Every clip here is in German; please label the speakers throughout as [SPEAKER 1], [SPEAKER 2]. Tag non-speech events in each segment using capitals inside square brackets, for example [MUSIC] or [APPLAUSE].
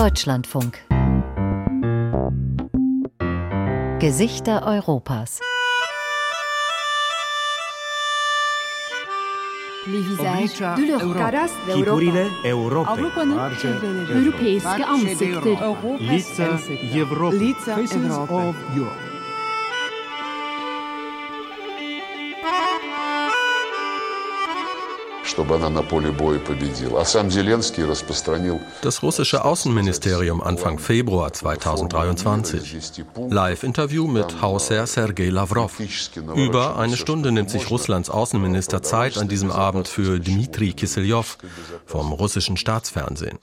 [SPEAKER 1] Deutschlandfunk. Gesichter Europas.
[SPEAKER 2] Figurile Europei.
[SPEAKER 3] Europeiske ansikter.
[SPEAKER 2] Lica Evrope.
[SPEAKER 4] Faces of Europe.
[SPEAKER 5] чтобы она на поле боя победила. А сам Зеленский распространил...
[SPEAKER 6] Das russische Außenministerium Anfang Februar 2023. Live-Interview mit Hausherr Sergei Lavrov. Über eine Stunde nimmt sich Russlands Außenminister Zeit an diesem Abend für Dmitri Kiselyov vom russischen Staatsfernsehen.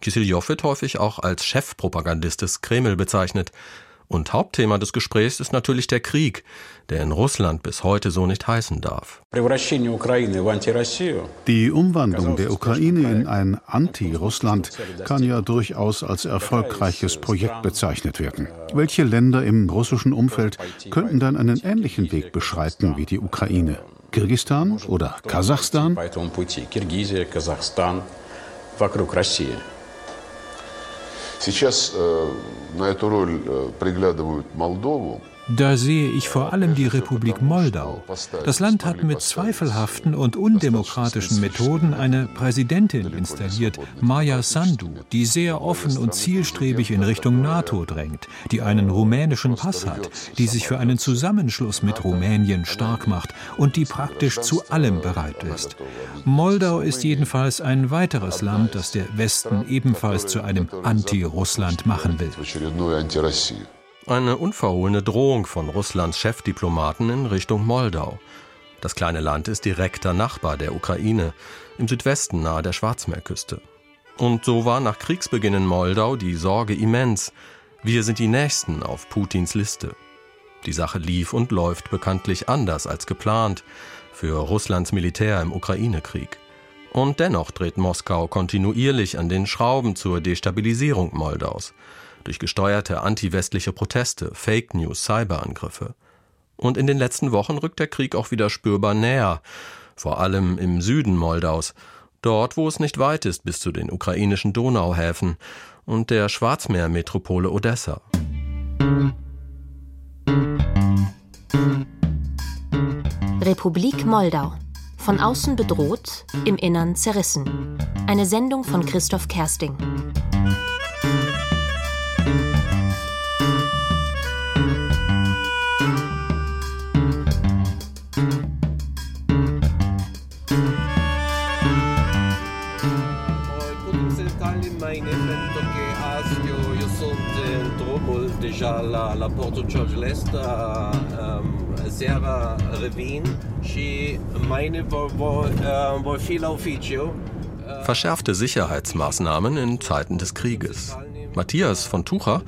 [SPEAKER 6] Kiselyov wird häufig auch als Chefpropagandist des Kreml bezeichnet. Und Hauptthema des Gesprächs ist natürlich der Krieg, der in Russland bis heute so nicht heißen darf.
[SPEAKER 7] Die Umwandlung der Ukraine in ein Anti-Russland kann ja durchaus als erfolgreiches Projekt bezeichnet werden. Welche Länder im russischen Umfeld könnten dann einen ähnlichen Weg beschreiten wie die Ukraine? Kirgistan oder Kasachstan?
[SPEAKER 5] Сейчас э, на эту роль э, приглядывают Молдову.
[SPEAKER 8] Da sehe ich vor allem die Republik Moldau. Das Land hat mit zweifelhaften und undemokratischen Methoden eine Präsidentin installiert, Maya Sandu, die sehr offen und zielstrebig in Richtung NATO drängt, die einen rumänischen Pass hat, die sich für einen Zusammenschluss mit Rumänien stark macht und die praktisch zu allem bereit ist. Moldau ist jedenfalls ein weiteres Land, das der Westen ebenfalls zu einem Anti-Russland machen will.
[SPEAKER 6] Eine unverhohlene Drohung von Russlands Chefdiplomaten in Richtung Moldau. Das kleine Land ist direkter Nachbar der Ukraine, im Südwesten nahe der Schwarzmeerküste. Und so war nach Kriegsbeginn in Moldau die Sorge immens. Wir sind die Nächsten auf Putins Liste. Die Sache lief und läuft bekanntlich anders als geplant für Russlands Militär im Ukraine-Krieg. Und dennoch dreht Moskau kontinuierlich an den Schrauben zur Destabilisierung Moldaus durch gesteuerte antiwestliche Proteste, Fake News, Cyberangriffe. Und in den letzten Wochen rückt der Krieg auch wieder spürbar näher, vor allem im Süden Moldaus, dort wo es nicht weit ist bis zu den ukrainischen Donauhäfen und der Schwarzmeermetropole Odessa.
[SPEAKER 1] Republik Moldau. Von außen bedroht, im Innern zerrissen. Eine Sendung von Christoph Kersting.
[SPEAKER 9] Déjà la, la porte George Lest, um, Serra Revin și meine vor, vor, uh, vor fi la oficio.
[SPEAKER 6] Verschärfte Sicherheitsmaßnahmen in Zeiten des Krieges. Matthias von Tucher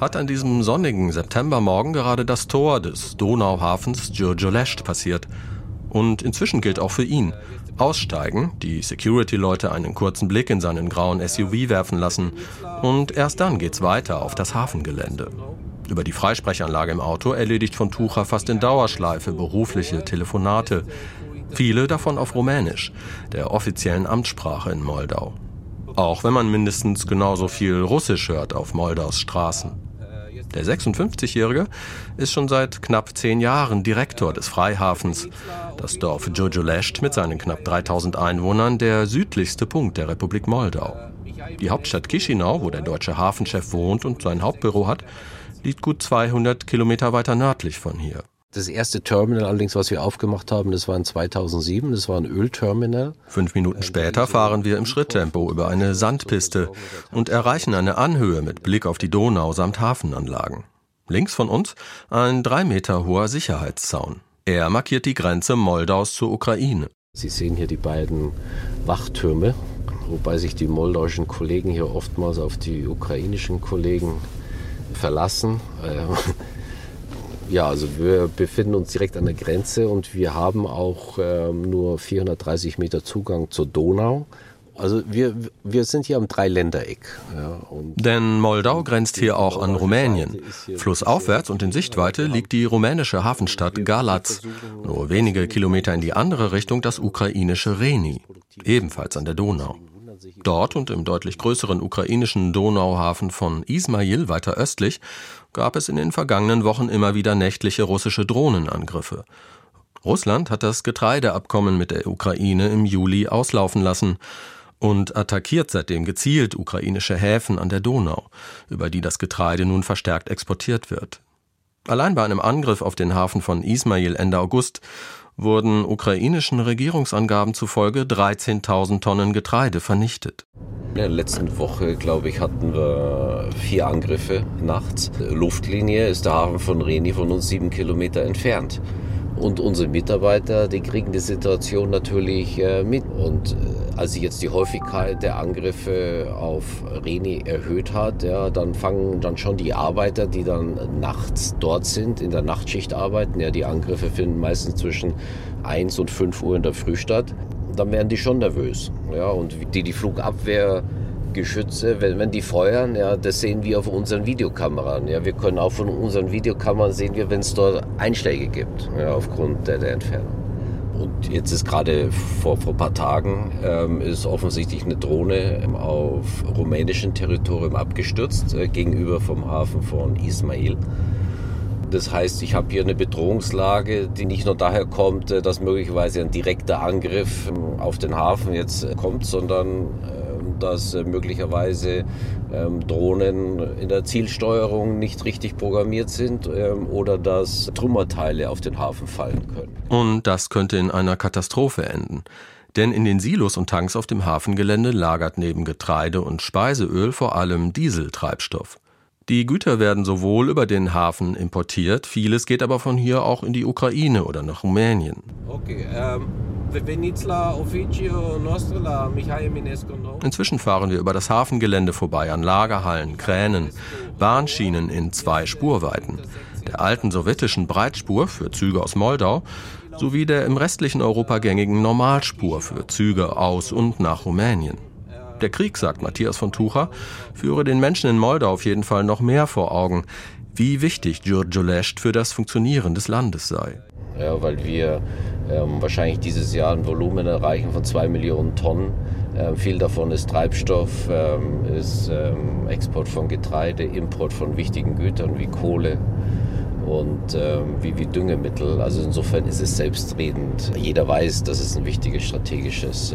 [SPEAKER 6] hat an diesem sonnigen Septembermorgen gerade das Tor des Donauhafens Giurgiolest passiert. Und inzwischen gilt auch für ihn, aussteigen, die Security-Leute einen kurzen Blick in seinen grauen SUV werfen lassen und erst dann geht's weiter auf das Hafengelände. Über die Freisprechanlage im Auto erledigt von Tucher fast in Dauerschleife berufliche Telefonate, viele davon auf Rumänisch, der offiziellen Amtssprache in Moldau. Auch wenn man mindestens genauso viel Russisch hört auf Moldaus Straßen. Der 56-Jährige ist schon seit knapp zehn Jahren Direktor des Freihafens. Das Dorf Jojolesht mit seinen knapp 3000 Einwohnern der südlichste Punkt der Republik Moldau. Die Hauptstadt Chisinau, wo der deutsche Hafenchef wohnt und sein Hauptbüro hat, liegt gut 200 Kilometer weiter nördlich von hier.
[SPEAKER 10] Das erste Terminal allerdings, was wir aufgemacht haben, das war in 2007, das war ein Ölterminal.
[SPEAKER 6] Fünf Minuten später fahren wir im Schritttempo über eine Sandpiste und erreichen eine Anhöhe mit Blick auf die Donau samt Hafenanlagen. Links von uns ein drei Meter hoher Sicherheitszaun. Er markiert die Grenze Moldaus zur Ukraine.
[SPEAKER 10] Sie sehen hier die beiden Wachtürme, wobei sich die moldauischen Kollegen hier oftmals auf die ukrainischen Kollegen verlassen. [LAUGHS] Ja, also wir befinden uns direkt an der Grenze und wir haben auch ähm, nur 430 Meter Zugang zur Donau. Also wir, wir sind hier am Dreiländereck. Ja,
[SPEAKER 6] Denn Moldau grenzt hier auch an Rumänien. Flussaufwärts und in Sichtweite liegt die rumänische Hafenstadt Galați. Nur wenige Kilometer in die andere Richtung das ukrainische Reni, ebenfalls an der Donau. Dort und im deutlich größeren ukrainischen Donauhafen von Ismail weiter östlich gab es in den vergangenen Wochen immer wieder nächtliche russische Drohnenangriffe. Russland hat das Getreideabkommen mit der Ukraine im Juli auslaufen lassen und attackiert seitdem gezielt ukrainische Häfen an der Donau, über die das Getreide nun verstärkt exportiert wird. Allein bei einem Angriff auf den Hafen von Ismail Ende August wurden ukrainischen Regierungsangaben zufolge 13.000 Tonnen Getreide vernichtet.
[SPEAKER 10] In der letzten Woche, glaube ich, hatten wir vier Angriffe nachts. Luftlinie ist der Hafen von Reni von uns sieben Kilometer entfernt. Und unsere Mitarbeiter, die kriegen die Situation natürlich äh, mit. Und äh, als sich jetzt die Häufigkeit der Angriffe auf Reni erhöht hat, ja, dann fangen dann schon die Arbeiter, die dann nachts dort sind, in der Nachtschicht arbeiten, ja, die Angriffe finden meistens zwischen 1 und 5 Uhr in der Früh statt, dann werden die schon nervös. Ja, und die die Flugabwehr Geschütze, wenn, wenn die feuern, ja, das sehen wir auf unseren Videokameras. Ja, wir können auch von unseren Videokameras sehen wenn es dort Einschläge gibt, ja, aufgrund der, der Entfernung. Und jetzt ist gerade vor, vor ein paar Tagen ähm, ist offensichtlich eine Drohne auf rumänischem Territorium abgestürzt, äh, gegenüber vom Hafen von Ismail. Das heißt, ich habe hier eine Bedrohungslage, die nicht nur daher kommt, äh, dass möglicherweise ein direkter Angriff ähm, auf den Hafen jetzt kommt, sondern äh, dass äh, möglicherweise ähm, Drohnen in der Zielsteuerung nicht richtig programmiert sind ähm, oder dass Trümmerteile auf den Hafen fallen können.
[SPEAKER 6] Und das könnte in einer Katastrophe enden. Denn in den Silos und Tanks auf dem Hafengelände lagert neben Getreide und Speiseöl vor allem Dieseltreibstoff. Die Güter werden sowohl über den Hafen importiert, vieles geht aber von hier auch in die Ukraine oder nach Rumänien. Okay, ähm, Inzwischen fahren wir über das Hafengelände vorbei an Lagerhallen, Kränen, Bahnschienen in zwei Spurweiten, der alten sowjetischen Breitspur für Züge aus Moldau sowie der im restlichen Europa gängigen Normalspur für Züge aus und nach Rumänien. Der Krieg, sagt Matthias von Tucher, führe den Menschen in Moldau auf jeden Fall noch mehr vor Augen, wie wichtig Giurgiolest für das Funktionieren des Landes sei.
[SPEAKER 10] Ja, weil wir ähm, wahrscheinlich dieses Jahr ein Volumen erreichen von zwei Millionen Tonnen. Ähm, viel davon ist Treibstoff, ähm, ist ähm, Export von Getreide, Import von wichtigen Gütern wie Kohle und ähm, wie, wie Düngemittel. Also insofern ist es selbstredend. Jeder weiß, dass es ein wichtiges strategisches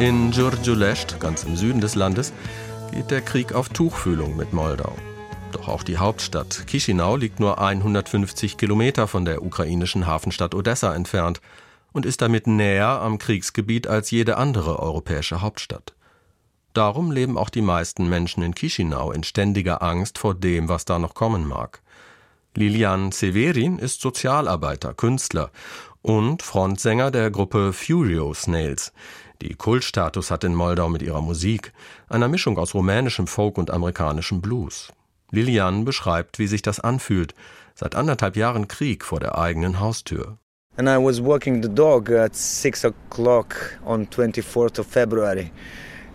[SPEAKER 6] In Giurgiulest, ganz im Süden des Landes, geht der Krieg auf Tuchfühlung mit Moldau. Doch auch die Hauptstadt Chisinau liegt nur 150 Kilometer von der ukrainischen Hafenstadt Odessa entfernt und ist damit näher am Kriegsgebiet als jede andere europäische Hauptstadt. Darum leben auch die meisten Menschen in Chisinau in ständiger Angst vor dem, was da noch kommen mag. Lilian Severin ist Sozialarbeiter, Künstler und Frontsänger der Gruppe Furio Snails, die Kultstatus hat in Moldau mit ihrer Musik, einer Mischung aus rumänischem Folk und amerikanischem Blues. Lilian beschreibt, wie sich das anfühlt, seit anderthalb Jahren Krieg vor der eigenen Haustür.
[SPEAKER 11] And I was walking the dog at six o'clock on 24th of February,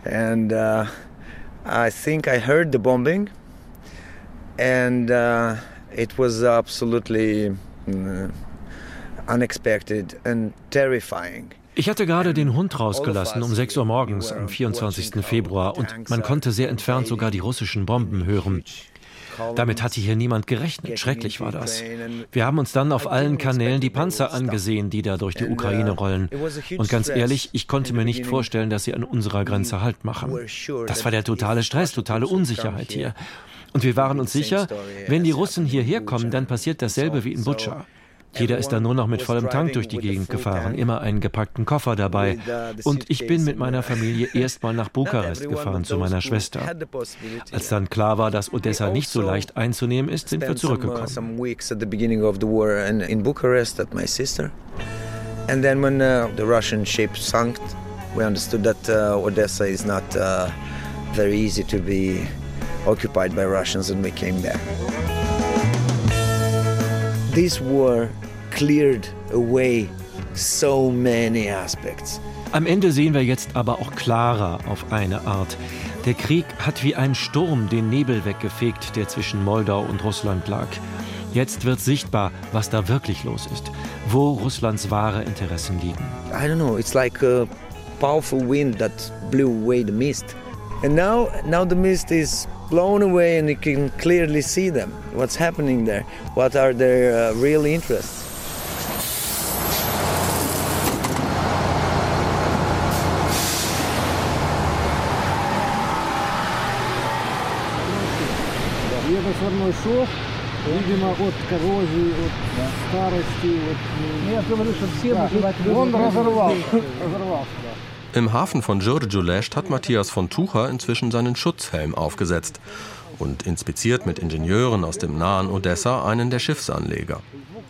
[SPEAKER 11] and uh, I think I heard the bombing, and uh, it was absolutely uh, unexpected and terrifying.
[SPEAKER 12] Ich hatte gerade den Hund rausgelassen um 6 Uhr morgens am 24. Februar und man konnte sehr entfernt sogar die russischen Bomben hören. Damit hatte hier niemand gerechnet. Schrecklich war das. Wir haben uns dann auf allen Kanälen die Panzer angesehen, die da durch die Ukraine rollen. Und ganz ehrlich, ich konnte mir nicht vorstellen, dass sie an unserer Grenze Halt machen. Das war der totale Stress, totale Unsicherheit hier. Und wir waren uns sicher, wenn die Russen hierher kommen, dann passiert dasselbe wie in Butscha. Jeder ist da nur noch mit vollem Tank durch die Gegend gefahren, immer einen gepackten Koffer dabei. Und ich bin mit meiner Familie erstmal nach Bukarest gefahren zu meiner Schwester. Als dann klar war, dass Odessa nicht so leicht einzunehmen ist, sind wir zurückgekommen.
[SPEAKER 11] And then when uh, the Russian ship sunk, we understood that uh, Odessa is not uh, very easy to be occupied by Russians and we came back. This war cleared away so many aspects.
[SPEAKER 12] Am Ende sehen wir jetzt aber auch klarer auf eine Art. Der Krieg hat wie ein Sturm den Nebel weggefegt, der zwischen Moldau und Russland lag. Jetzt wird sichtbar, was da wirklich los ist, wo Russlands wahre Interessen liegen.
[SPEAKER 11] I don't know, it's like a powerful wind that blew away the mist. And now now the mist is blown away and you can clearly see them. What's happening there? What are their uh, real interests?
[SPEAKER 4] видимо, от коррозии, от старости. От... Я говорю, что все да. Он разорвал, разорвался.
[SPEAKER 6] Im Hafen von Giurgiulest hat Matthias von Tucher inzwischen seinen Schutzhelm aufgesetzt und inspiziert mit Ingenieuren aus dem nahen Odessa einen der Schiffsanleger.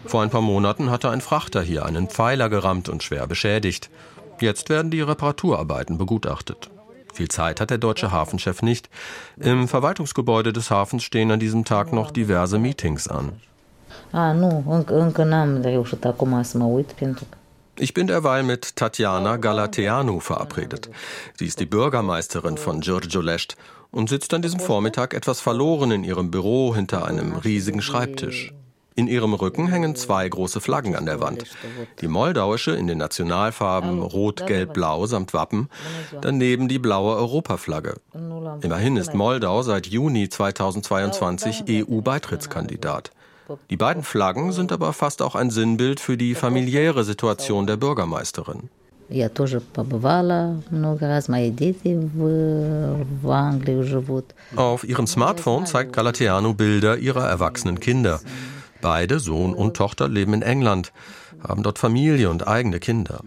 [SPEAKER 6] Vor ein paar Monaten hatte ein Frachter hier einen Pfeiler gerammt und schwer beschädigt. Jetzt werden die Reparaturarbeiten begutachtet. Viel Zeit hat der deutsche Hafenchef nicht. Im Verwaltungsgebäude des Hafens stehen an diesem Tag noch diverse Meetings an. Ich bin derweil mit Tatjana Galateanu verabredet. Sie ist die Bürgermeisterin von Giurgiulest und sitzt an diesem Vormittag etwas verloren in ihrem Büro hinter einem riesigen Schreibtisch. In ihrem Rücken hängen zwei große Flaggen an der Wand. Die moldauische in den Nationalfarben Rot, Gelb, Blau samt Wappen, daneben die blaue Europaflagge. Immerhin ist Moldau seit Juni 2022 EU-Beitrittskandidat. Die beiden Flaggen sind aber fast auch ein Sinnbild für die familiäre Situation der Bürgermeisterin. Auf ihrem Smartphone zeigt Galateano Bilder ihrer erwachsenen Kinder. Beide, Sohn und Tochter, leben in England, haben dort Familie und eigene Kinder.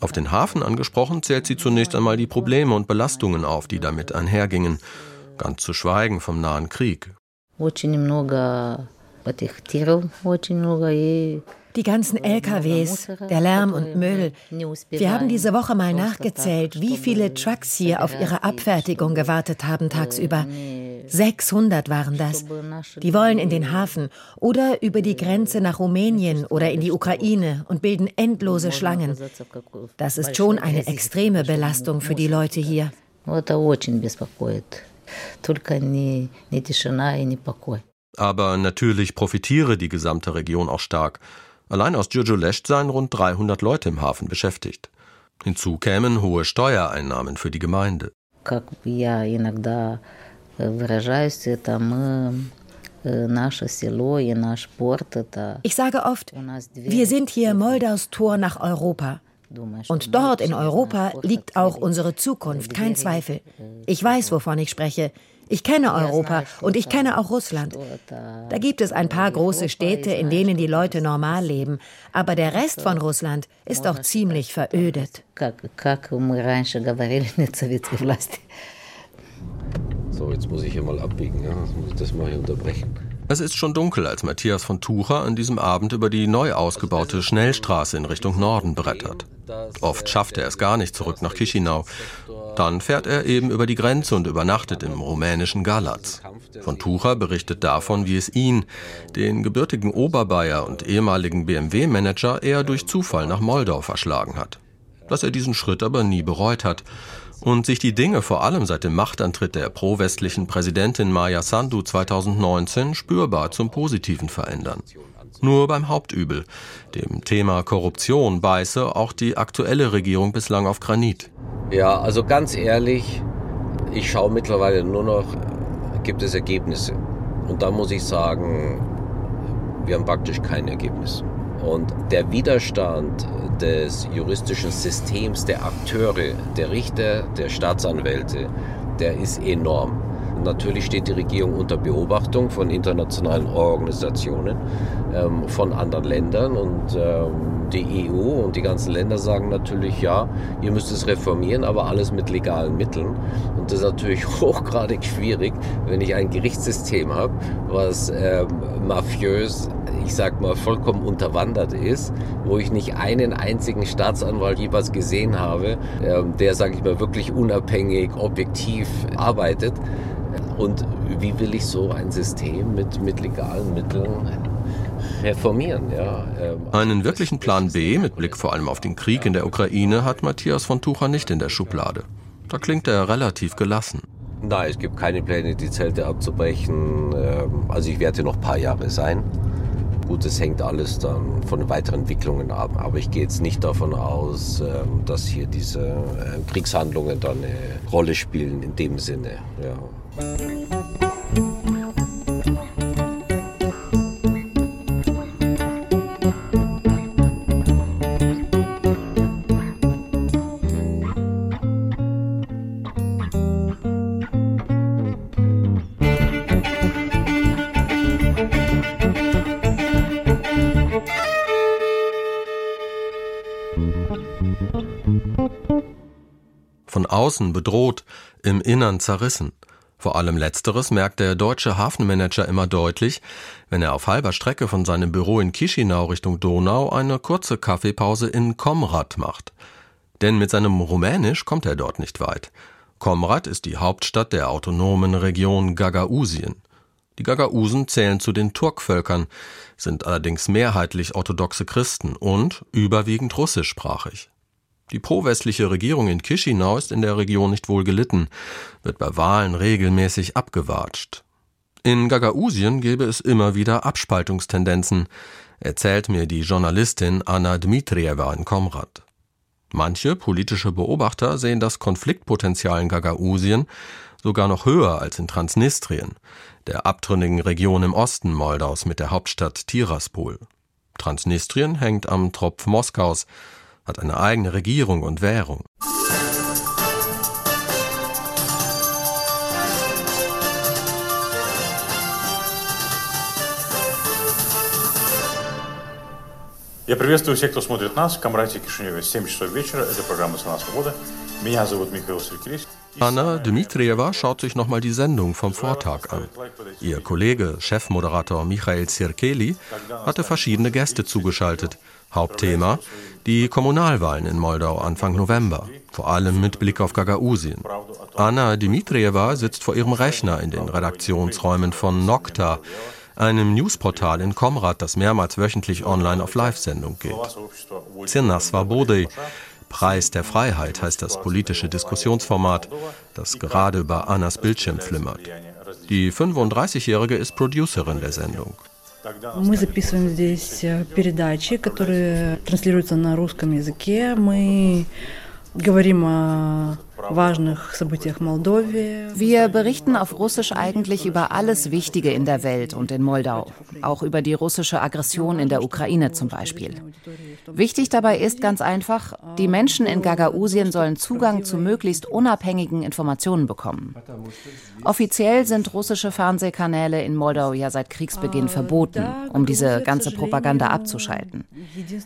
[SPEAKER 6] Auf den Hafen angesprochen, zählt sie zunächst einmal die Probleme und Belastungen auf, die damit einhergingen, ganz zu schweigen vom nahen Krieg.
[SPEAKER 13] Die ganzen LKWs, der Lärm und Müll. Wir haben diese Woche mal nachgezählt, wie viele Trucks hier auf ihre Abfertigung gewartet haben tagsüber. 600 waren das. Die wollen in den Hafen oder über die Grenze nach Rumänien oder in die Ukraine und bilden endlose Schlangen. Das ist schon eine extreme Belastung für die Leute hier.
[SPEAKER 6] Aber natürlich profitiere die gesamte Region auch stark. Allein aus Giurgiulest seien rund 300 Leute im Hafen beschäftigt. Hinzu kämen hohe Steuereinnahmen für die Gemeinde.
[SPEAKER 13] Ich sage oft, wir sind hier Moldaus Tor nach Europa. Und dort in Europa liegt auch unsere Zukunft, kein Zweifel. Ich weiß, wovon ich spreche. Ich kenne Europa und ich kenne auch Russland. Da gibt es ein paar große Städte, in denen die Leute normal leben, aber der Rest von Russland ist doch ziemlich verödet. [LAUGHS]
[SPEAKER 10] So, jetzt muss ich hier mal abbiegen, ja? Jetzt muss ich das mal hier unterbrechen.
[SPEAKER 6] Es ist schon dunkel, als Matthias von Tucher an diesem Abend über die neu ausgebaute Schnellstraße in Richtung Norden brettert. Oft schafft er es gar nicht zurück nach Chisinau. Dann fährt er eben über die Grenze und übernachtet im rumänischen Galatz. Von Tucher berichtet davon, wie es ihn, den gebürtigen Oberbayer und ehemaligen BMW-Manager, eher durch Zufall nach Moldau verschlagen hat. Dass er diesen Schritt aber nie bereut hat und sich die Dinge vor allem seit dem Machtantritt der pro-westlichen Präsidentin Maya Sandu 2019 spürbar zum Positiven verändern. Nur beim Hauptübel, dem Thema Korruption, beiße auch die aktuelle Regierung bislang auf Granit.
[SPEAKER 10] Ja, also ganz ehrlich, ich schaue mittlerweile nur noch, gibt es Ergebnisse. Und da muss ich sagen, wir haben praktisch kein Ergebnis. Und der Widerstand des juristischen Systems, der Akteure, der Richter, der Staatsanwälte, der ist enorm. Natürlich steht die Regierung unter Beobachtung von internationalen Organisationen, ähm, von anderen Ländern und ähm, die EU und die ganzen Länder sagen natürlich, ja, ihr müsst es reformieren, aber alles mit legalen Mitteln. Und das ist natürlich [LAUGHS] hochgradig schwierig, wenn ich ein Gerichtssystem habe, was ähm, mafiös ich sag mal, vollkommen unterwandert ist, wo ich nicht einen einzigen Staatsanwalt jeweils gesehen habe, ähm, der, sage ich mal, wirklich unabhängig, objektiv arbeitet. Und wie will ich so ein System mit, mit legalen Mitteln reformieren. Ja.
[SPEAKER 6] Ähm, Einen wirklichen Plan B mit Blick vor allem auf den Krieg in der Ukraine hat Matthias von Tucher nicht in der Schublade. Da klingt er relativ gelassen.
[SPEAKER 10] Nein, es gibt keine Pläne, die Zelte abzubrechen. Ähm, also ich werde noch ein paar Jahre sein. Gut, es hängt alles dann von weiteren Entwicklungen ab. Aber ich gehe jetzt nicht davon aus, ähm, dass hier diese äh, Kriegshandlungen dann eine Rolle spielen in dem Sinne. Ja.
[SPEAKER 6] Außen bedroht, im Innern zerrissen. Vor allem letzteres merkt der deutsche Hafenmanager immer deutlich, wenn er auf halber Strecke von seinem Büro in Chisinau Richtung Donau eine kurze Kaffeepause in Komrad macht. Denn mit seinem Rumänisch kommt er dort nicht weit. Komrad ist die Hauptstadt der autonomen Region Gagausien. Die Gagausen zählen zu den Turkvölkern, sind allerdings mehrheitlich orthodoxe Christen und überwiegend russischsprachig. Die pro-westliche Regierung in Chisinau ist in der Region nicht wohl gelitten, wird bei Wahlen regelmäßig abgewatscht. In Gagausien gäbe es immer wieder Abspaltungstendenzen, erzählt mir die Journalistin Anna Dmitrieva in Komrad. Manche politische Beobachter sehen das Konfliktpotenzial in Gagausien sogar noch höher als in Transnistrien, der abtrünnigen Region im Osten Moldaus mit der Hauptstadt Tiraspol. Transnistrien hängt am Tropf Moskaus, hat eine eigene Regierung und Währung.
[SPEAKER 14] Я приветствую всех, кто смотрит нас в Камрате Кишиневе. 7 часов вечера. Это программа «Страна свобода». Меня зовут Михаил Сергеевич.
[SPEAKER 6] Anna Dmitrieva schaut sich nochmal die Sendung vom Vortag an. Ihr Kollege, Chefmoderator Michael Zirkeli, hatte verschiedene Gäste zugeschaltet. Hauptthema die Kommunalwahlen in Moldau Anfang November, vor allem mit Blick auf Gagausien. Anna Dmitrieva sitzt vor ihrem Rechner in den Redaktionsräumen von Nokta, einem Newsportal in Komrad, das mehrmals wöchentlich online auf Live-Sendung geht. Cena Svobody, Preis der Freiheit heißt das politische Diskussionsformat, das gerade über Annas Bildschirm flimmert. Die 35-Jährige ist Producerin der Sendung.
[SPEAKER 15] Мы записываем здесь передачи, которые транслируются на русском языке. Мы говорим о
[SPEAKER 16] wir berichten auf Russisch eigentlich über alles Wichtige in der Welt und in Moldau, auch über die russische Aggression in der Ukraine zum Beispiel. Wichtig dabei ist ganz einfach, die Menschen in Gagausien sollen Zugang zu möglichst unabhängigen Informationen bekommen. Offiziell sind russische Fernsehkanäle in Moldau ja seit Kriegsbeginn verboten, um diese ganze Propaganda abzuschalten.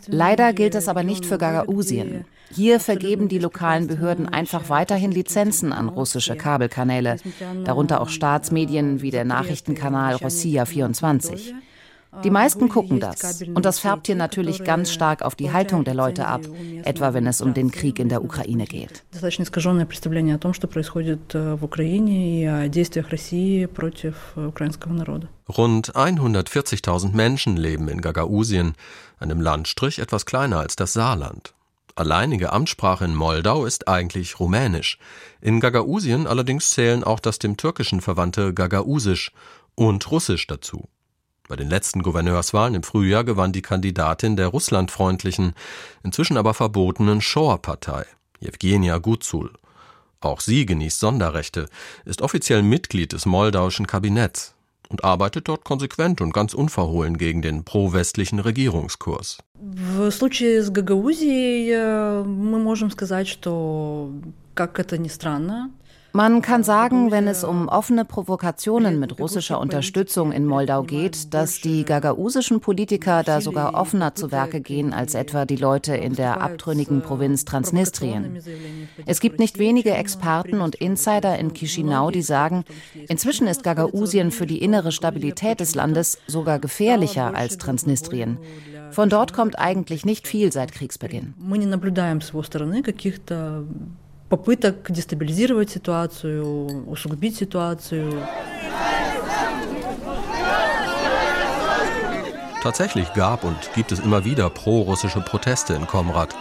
[SPEAKER 16] Leider gilt es aber nicht für Gagausien. Hier vergeben die lokalen Behörden einfach weiterhin Lizenzen an russische Kabelkanäle, darunter auch Staatsmedien wie der Nachrichtenkanal Rossiya 24. Die meisten gucken das. Und das färbt hier natürlich ganz stark auf die Haltung der Leute ab, etwa wenn es um den Krieg in der Ukraine geht.
[SPEAKER 15] Э, э,
[SPEAKER 6] Rund 140.000 Menschen leben in Gagausien, einem Landstrich etwas kleiner als das Saarland. Alleinige Amtssprache in Moldau ist eigentlich Rumänisch. In Gagausien allerdings zählen auch das dem Türkischen verwandte Gagausisch und Russisch dazu. Bei den letzten Gouverneurswahlen im Frühjahr gewann die Kandidatin der russlandfreundlichen, inzwischen aber verbotenen Shor-Partei, Jewgenia Guzul. Auch sie genießt Sonderrechte, ist offiziell Mitglied des moldauischen Kabinetts und arbeitet dort konsequent und ganz unverhohlen gegen den pro-westlichen Regierungskurs.
[SPEAKER 15] В случае с Гагаузией э, мы можем сказать, что, как это ни странно,
[SPEAKER 16] man kann sagen, wenn es um offene Provokationen mit russischer Unterstützung in Moldau geht, dass die gagausischen Politiker da sogar offener zu Werke gehen als etwa die Leute in der abtrünnigen Provinz Transnistrien. Es gibt nicht wenige Experten und Insider in Chisinau, die sagen, inzwischen ist Gagausien für die innere Stabilität des Landes sogar gefährlicher als Transnistrien. Von dort kommt eigentlich nicht viel seit Kriegsbeginn
[SPEAKER 15] попыток дестабилизировать ситуацию, усугубить ситуацию.
[SPEAKER 6] Tatsächlich gab und gibt es immer wieder pro-russische Proteste in Komrad,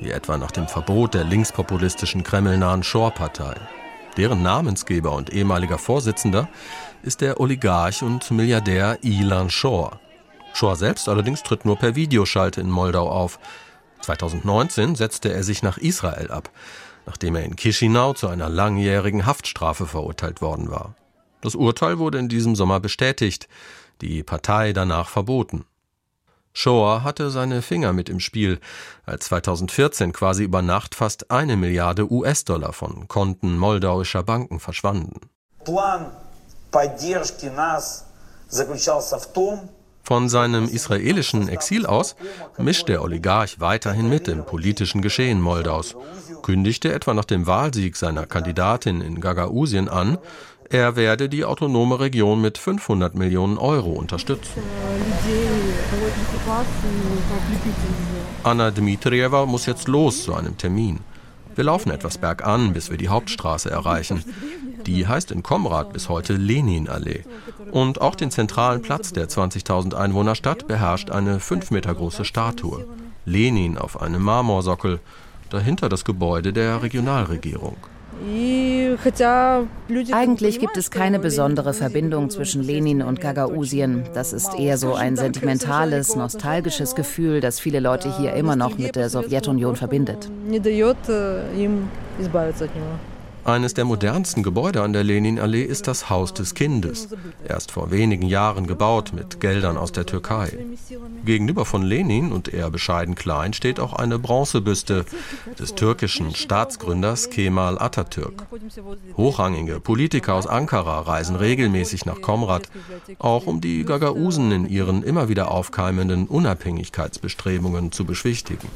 [SPEAKER 6] wie etwa nach dem Verbot der linkspopulistischen kremlnahen Shor-Partei. Deren Namensgeber und ehemaliger Vorsitzender ist der Oligarch und Milliardär Ilan Shor. Shor selbst allerdings tritt nur per Videoschalte in Moldau auf. 2019 setzte er sich nach Israel ab nachdem er in Chisinau zu einer langjährigen Haftstrafe verurteilt worden war. Das Urteil wurde in diesem Sommer bestätigt, die Partei danach verboten. Shoah hatte seine Finger mit im Spiel, als 2014 quasi über Nacht fast eine Milliarde US-Dollar von Konten moldauischer Banken verschwanden. Plan поддержки нас заключался в том, von seinem israelischen Exil aus mischt der Oligarch weiterhin mit im politischen Geschehen Moldaus, kündigte etwa nach dem Wahlsieg seiner Kandidatin in Gagausien an, er werde die autonome Region mit 500 Millionen Euro unterstützen. Anna Dmitrieva muss jetzt los zu einem Termin. Wir laufen etwas bergan, bis wir die Hauptstraße erreichen. Die heißt in Komrad bis heute Lenin-Allee. Und auch den zentralen Platz der 20.000 Einwohnerstadt beherrscht eine fünf Meter große Statue. Lenin auf einem Marmorsockel, dahinter das Gebäude der Regionalregierung.
[SPEAKER 16] Eigentlich gibt es keine besondere Verbindung zwischen Lenin und Gagausien. Das ist eher so ein sentimentales, nostalgisches Gefühl, das viele Leute hier immer noch mit der Sowjetunion verbindet.
[SPEAKER 6] Eines der modernsten Gebäude an der Leninallee ist das Haus des Kindes, erst vor wenigen Jahren gebaut mit Geldern aus der Türkei. Gegenüber von Lenin und eher bescheiden klein steht auch eine Bronzebüste des türkischen Staatsgründers Kemal Atatürk. Hochrangige Politiker aus Ankara reisen regelmäßig nach Komrad, auch um die Gagausen in ihren immer wieder aufkeimenden Unabhängigkeitsbestrebungen zu beschwichtigen.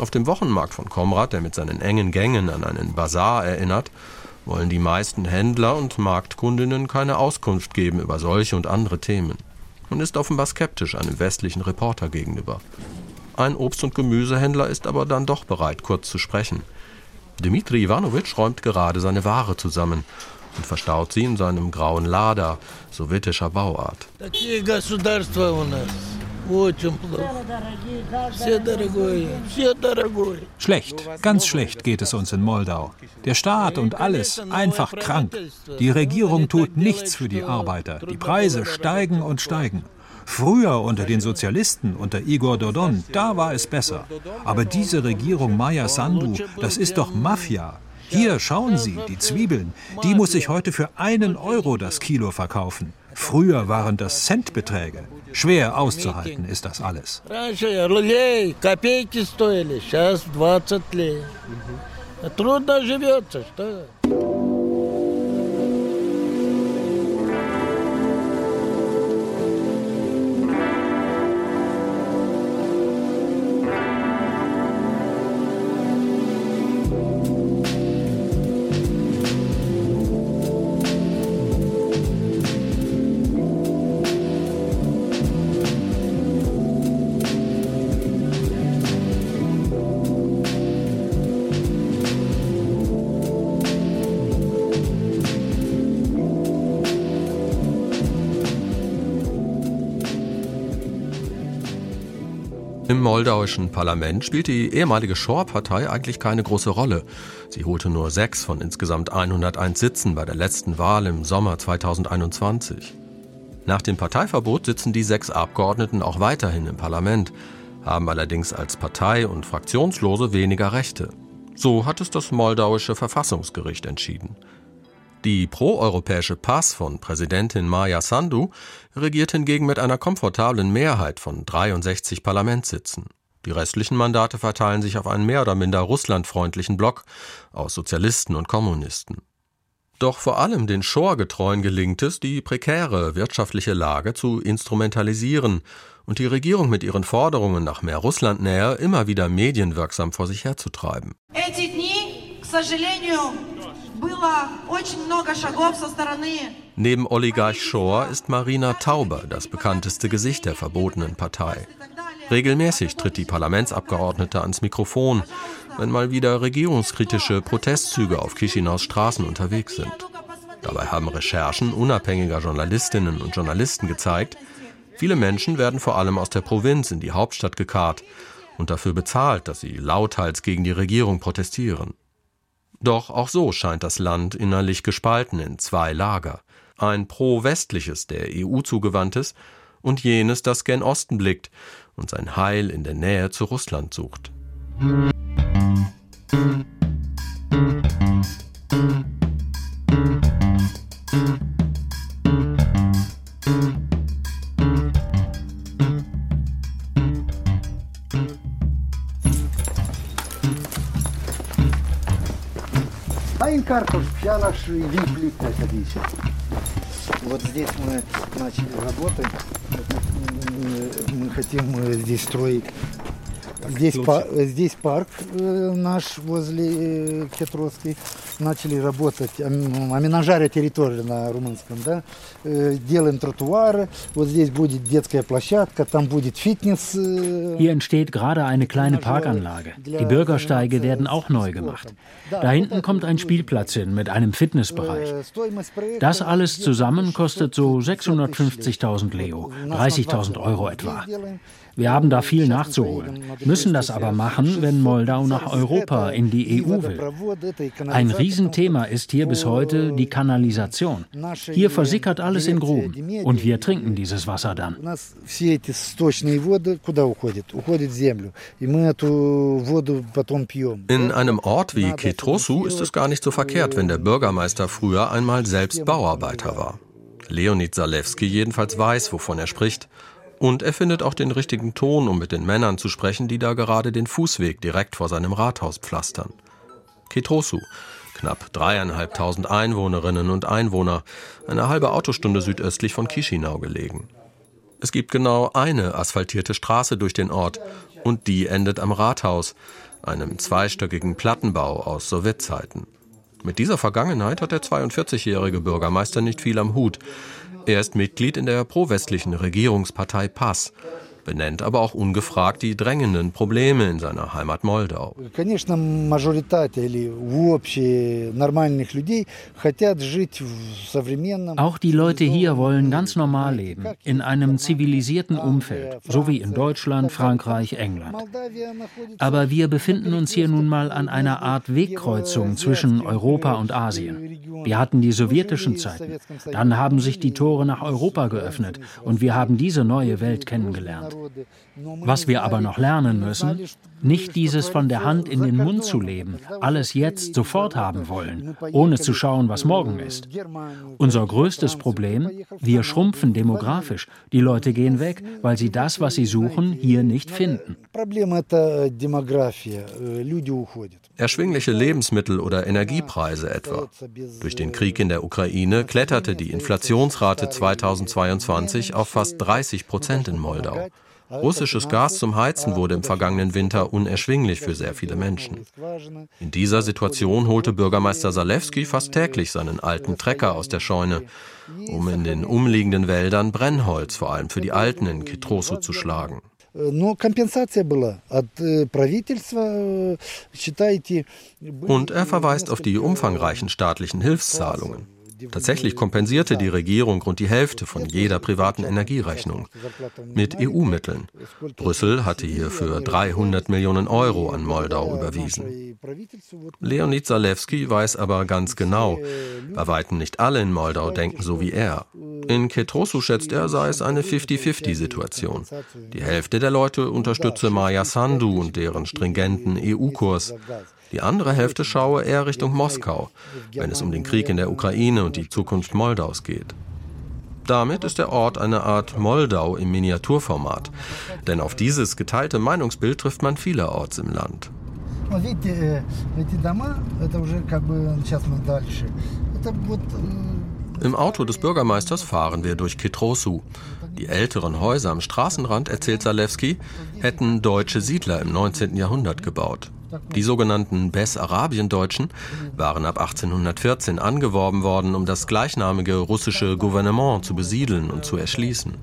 [SPEAKER 6] Auf dem Wochenmarkt von Komrad, der mit seinen engen Gängen an einen Bazar erinnert, wollen die meisten Händler und Marktkundinnen keine Auskunft geben über solche und andere Themen. Man ist offenbar skeptisch einem westlichen Reporter gegenüber. Ein Obst- und Gemüsehändler ist aber dann doch bereit, kurz zu sprechen. Dmitri Ivanovich räumt gerade seine Ware zusammen und verstaut sie in seinem grauen Lader sowjetischer Bauart.
[SPEAKER 8] Schlecht, ganz schlecht geht es uns in Moldau. Der Staat und alles einfach krank. Die Regierung tut nichts für die Arbeiter. Die Preise steigen und steigen. Früher unter den Sozialisten, unter Igor Dodon, da war es besser. Aber diese Regierung Maya Sandu, das ist doch Mafia. Hier, schauen Sie, die Zwiebeln, die muss ich heute für einen Euro das Kilo verkaufen. Früher waren das Centbeträge. Schwer auszuhalten ist das alles.
[SPEAKER 6] Mhm. Moldauischen Parlament spielt die ehemalige Shor-Partei eigentlich keine große Rolle. Sie holte nur sechs von insgesamt 101 Sitzen bei der letzten Wahl im Sommer 2021. Nach dem Parteiverbot sitzen die sechs Abgeordneten auch weiterhin im Parlament, haben allerdings als Partei und Fraktionslose weniger Rechte. So hat es das moldauische Verfassungsgericht entschieden. Die proeuropäische Pass von Präsidentin Maja Sandu regiert hingegen mit einer komfortablen Mehrheit von 63 Parlamentssitzen. Die restlichen Mandate verteilen sich auf einen mehr oder minder russlandfreundlichen Block aus Sozialisten und Kommunisten. Doch vor allem den Shore-Getreuen gelingt es, die prekäre wirtschaftliche Lage zu instrumentalisieren und die Regierung mit ihren Forderungen nach mehr Russlandnähe immer wieder medienwirksam vor sich herzutreiben. Neben Oligarch Shore ist Marina Tauber das bekannteste Gesicht der verbotenen Partei. Regelmäßig tritt die Parlamentsabgeordnete ans Mikrofon, wenn mal wieder regierungskritische Protestzüge auf Chisinau's Straßen unterwegs sind. Dabei haben Recherchen unabhängiger Journalistinnen und Journalisten gezeigt, viele Menschen werden vor allem aus der Provinz in die Hauptstadt gekarrt und dafür bezahlt, dass sie lauthals gegen die Regierung protestieren. Doch auch so scheint das Land innerlich gespalten in zwei Lager. Ein pro-westliches, der EU zugewandtes, und jenes, das gen Osten blickt und sein Heil in der Nähe zu Russland sucht.
[SPEAKER 4] Ein карту, вся наш вимплит Вот здесь мы начали работать. Мы хотим здесь строить Здесь, па здесь парк э, наш возле э, Петровской. Начали работать, аминажаря территорию на румынском, да. Э, делаем тротуары. Вот здесь будет детская площадка, там будет фитнес.
[SPEAKER 17] Э, Hier entsteht gerade eine kleine Parkanlage. Die Bürgersteige werden auch neu gemacht. Da hinten kommt ein Spielplatz hin mit einem Fitnessbereich. Das alles zusammen kostet so 650.000 Leo, 30.000 Euro etwa. Wir haben da viel nachzuholen, müssen das aber machen, wenn Moldau nach Europa, in die EU will. Ein Riesenthema ist hier bis heute die Kanalisation. Hier versickert alles in Gruben und wir trinken dieses Wasser dann.
[SPEAKER 6] In einem Ort wie Ketrosu ist es gar nicht so verkehrt, wenn der Bürgermeister früher einmal selbst Bauarbeiter war. Leonid Zalewski jedenfalls weiß, wovon er spricht und er findet auch den richtigen Ton, um mit den Männern zu sprechen, die da gerade den Fußweg direkt vor seinem Rathaus pflastern. Ketrosu, knapp dreieinhalbtausend Einwohnerinnen und Einwohner, eine halbe Autostunde südöstlich von Chisinau gelegen. Es gibt genau eine asphaltierte Straße durch den Ort und die endet am Rathaus, einem zweistöckigen Plattenbau aus Sowjetzeiten. Mit dieser Vergangenheit hat der 42-jährige Bürgermeister nicht viel am Hut. Er ist Mitglied in der pro-westlichen Regierungspartei PAS, benennt aber auch ungefragt die drängenden Probleme in seiner Heimat Moldau.
[SPEAKER 17] Auch die Leute hier wollen ganz normal leben, in einem zivilisierten Umfeld, so wie in Deutschland, Frankreich, England. Aber wir befinden uns hier nun mal an einer Art Wegkreuzung zwischen Europa und Asien. Wir hatten die sowjetischen Zeiten, dann haben sich die Tore nach Europa geöffnet und wir haben diese neue Welt kennengelernt. Was wir aber noch lernen müssen, nicht dieses von der Hand in den Mund zu leben, alles jetzt sofort haben wollen, ohne zu schauen, was morgen ist. Unser größtes Problem, wir schrumpfen demografisch. Die Leute gehen weg, weil sie das, was sie suchen, hier nicht finden.
[SPEAKER 6] Erschwingliche Lebensmittel oder Energiepreise etwa. Durch den Krieg in der Ukraine kletterte die Inflationsrate 2022 auf fast 30 Prozent in Moldau. Russisches Gas zum Heizen wurde im vergangenen Winter unerschwinglich für sehr viele Menschen. In dieser Situation holte Bürgermeister Salewski fast täglich seinen alten Trecker aus der Scheune, um in den umliegenden Wäldern Brennholz vor allem für die Alten in Kitrosu zu schlagen. Und er verweist auf die umfangreichen staatlichen Hilfszahlungen. Tatsächlich kompensierte die Regierung rund die Hälfte von jeder privaten Energierechnung mit EU-Mitteln. Brüssel hatte hierfür 300 Millionen Euro an Moldau überwiesen. Leonid Zalewski weiß aber ganz genau, bei weitem nicht alle in Moldau denken so wie er. In Ketrosu schätzt er, sei es eine 50-50-Situation. Die Hälfte der Leute unterstütze Maya Sandu und deren stringenten EU-Kurs. Die andere Hälfte schaue eher Richtung Moskau, wenn es um den Krieg in der Ukraine und die Zukunft Moldaus geht. Damit ist der Ort eine Art Moldau im Miniaturformat. Denn auf dieses geteilte Meinungsbild trifft man vielerorts im Land. Im Auto des Bürgermeisters fahren wir durch Kitrosu. Die älteren Häuser am Straßenrand, erzählt Zalewski, hätten deutsche Siedler im 19. Jahrhundert gebaut. Die sogenannten Bessarabien-Deutschen waren ab 1814 angeworben worden, um das gleichnamige russische Gouvernement zu besiedeln und zu erschließen.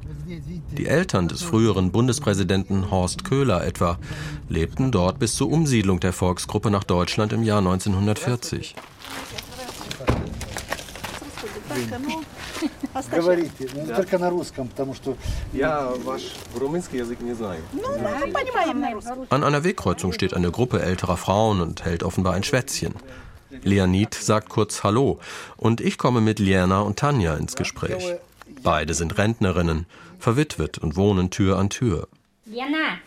[SPEAKER 6] Die Eltern des früheren Bundespräsidenten Horst Köhler etwa lebten dort bis zur Umsiedlung der Volksgruppe nach Deutschland im Jahr 1940
[SPEAKER 4] Говорите, ну, только на русском, потому что...
[SPEAKER 6] Я ваш румынский язык не знаю. An einer Wegkreuzung steht eine Gruppe älterer Frauen und hält offenbar ein Schwätzchen. Leonid sagt kurz Hallo und ich komme mit Liana und Tanja ins Gespräch. Beide sind Rentnerinnen, verwitwet und wohnen Tür an Tür. Liana,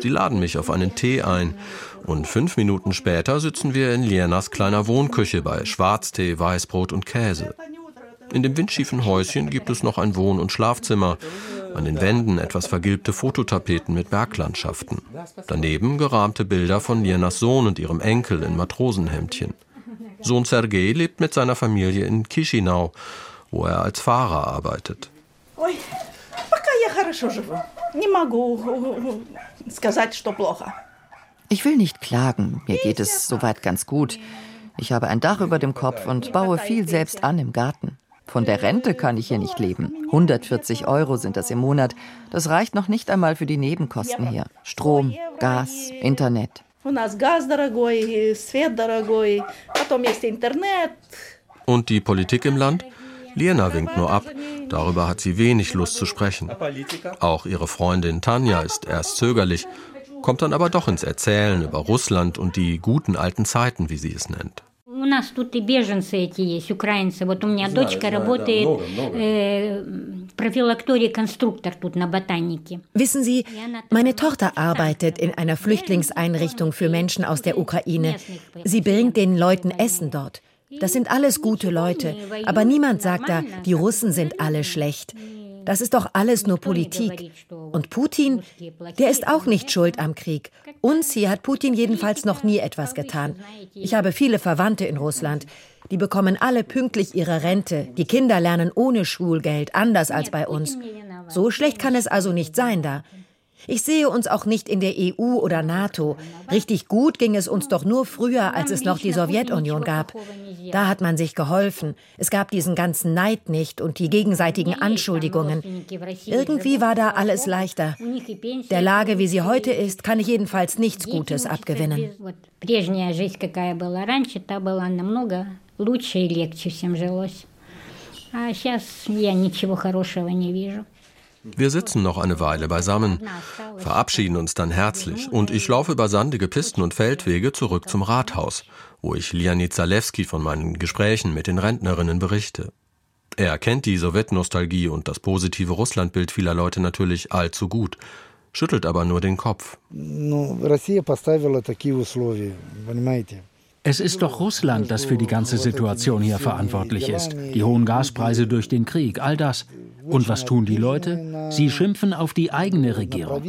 [SPEAKER 6] Sie laden mich auf einen Tee ein und fünf Minuten später sitzen wir in Lienas kleiner Wohnküche bei Schwarztee, Weißbrot und Käse. In dem windschiefen Häuschen gibt es noch ein Wohn- und Schlafzimmer. An den Wänden etwas vergilbte Fototapeten mit Berglandschaften. Daneben gerahmte Bilder von Lienas Sohn und ihrem Enkel in Matrosenhemdchen. Sohn Sergei lebt mit seiner Familie in Chisinau, wo er als Fahrer arbeitet. Ой, пока я хорошо живу. Не
[SPEAKER 13] могу сказать, что плохо. Ich will nicht klagen, mir geht es soweit ganz gut. Ich habe ein Dach über dem Kopf und baue viel selbst an im Garten. Von der Rente kann ich hier nicht leben. 140 Euro sind das im Monat. Das reicht noch nicht einmal für die Nebenkosten hier. Strom, Gas, Internet.
[SPEAKER 6] Und die Politik im Land? Liena winkt nur ab. Darüber hat sie wenig Lust zu sprechen. Auch ihre Freundin Tanja ist erst zögerlich, kommt dann aber doch ins Erzählen über Russland und die guten alten Zeiten, wie sie es nennt. У нас тут и беженцы эти есть, украинцы. Вот у меня знаю, дочка знаю, работает да, много, много. Äh,
[SPEAKER 13] Prophylaktorie-Konstruktor тут на ботанике. Wissen Sie, meine Tochter arbeitet in einer Flüchtlingseinrichtung für Menschen aus der Ukraine. Sie bringt den Leuten Essen dort. Das sind alles gute Leute, aber niemand sagt da, die Russen sind alle schlecht. Das ist doch alles nur Politik. Und Putin, der ist auch nicht schuld am Krieg. Uns hier hat Putin jedenfalls noch nie etwas getan. Ich habe viele Verwandte in Russland. Die bekommen alle pünktlich ihre Rente. Die Kinder lernen ohne Schulgeld, anders als bei uns. So schlecht kann es also nicht sein da. Ich sehe uns auch nicht in der EU oder NATO. Richtig gut ging es uns doch nur früher, als es noch die Sowjetunion gab. Da hat man sich geholfen. Es gab diesen ganzen Neid nicht und die gegenseitigen Anschuldigungen. Irgendwie war da alles leichter. Der Lage, wie sie heute ist, kann ich jedenfalls nichts Gutes abgewinnen. лучше и легче всем жилось. А сейчас я ничего хорошего не вижу.
[SPEAKER 6] Wir sitzen noch eine Weile beisammen, verabschieden uns dann herzlich und ich laufe über sandige Pisten und Feldwege zurück zum Rathaus, wo ich Leonid Zalewski von meinen Gesprächen mit den Rentnerinnen berichte. Er kennt die Sowjetnostalgie und das positive Russlandbild vieler Leute natürlich allzu gut, schüttelt aber nur den Kopf.
[SPEAKER 17] Es ist doch Russland, das für die ganze Situation hier verantwortlich ist. Die hohen Gaspreise durch den Krieg, all das. Und was tun die Leute? Sie schimpfen auf die eigene Regierung.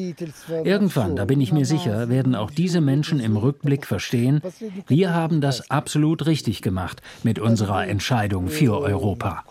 [SPEAKER 17] Irgendwann, da bin ich mir sicher, werden auch diese Menschen im Rückblick verstehen, wir haben das absolut richtig gemacht mit unserer Entscheidung für Europa.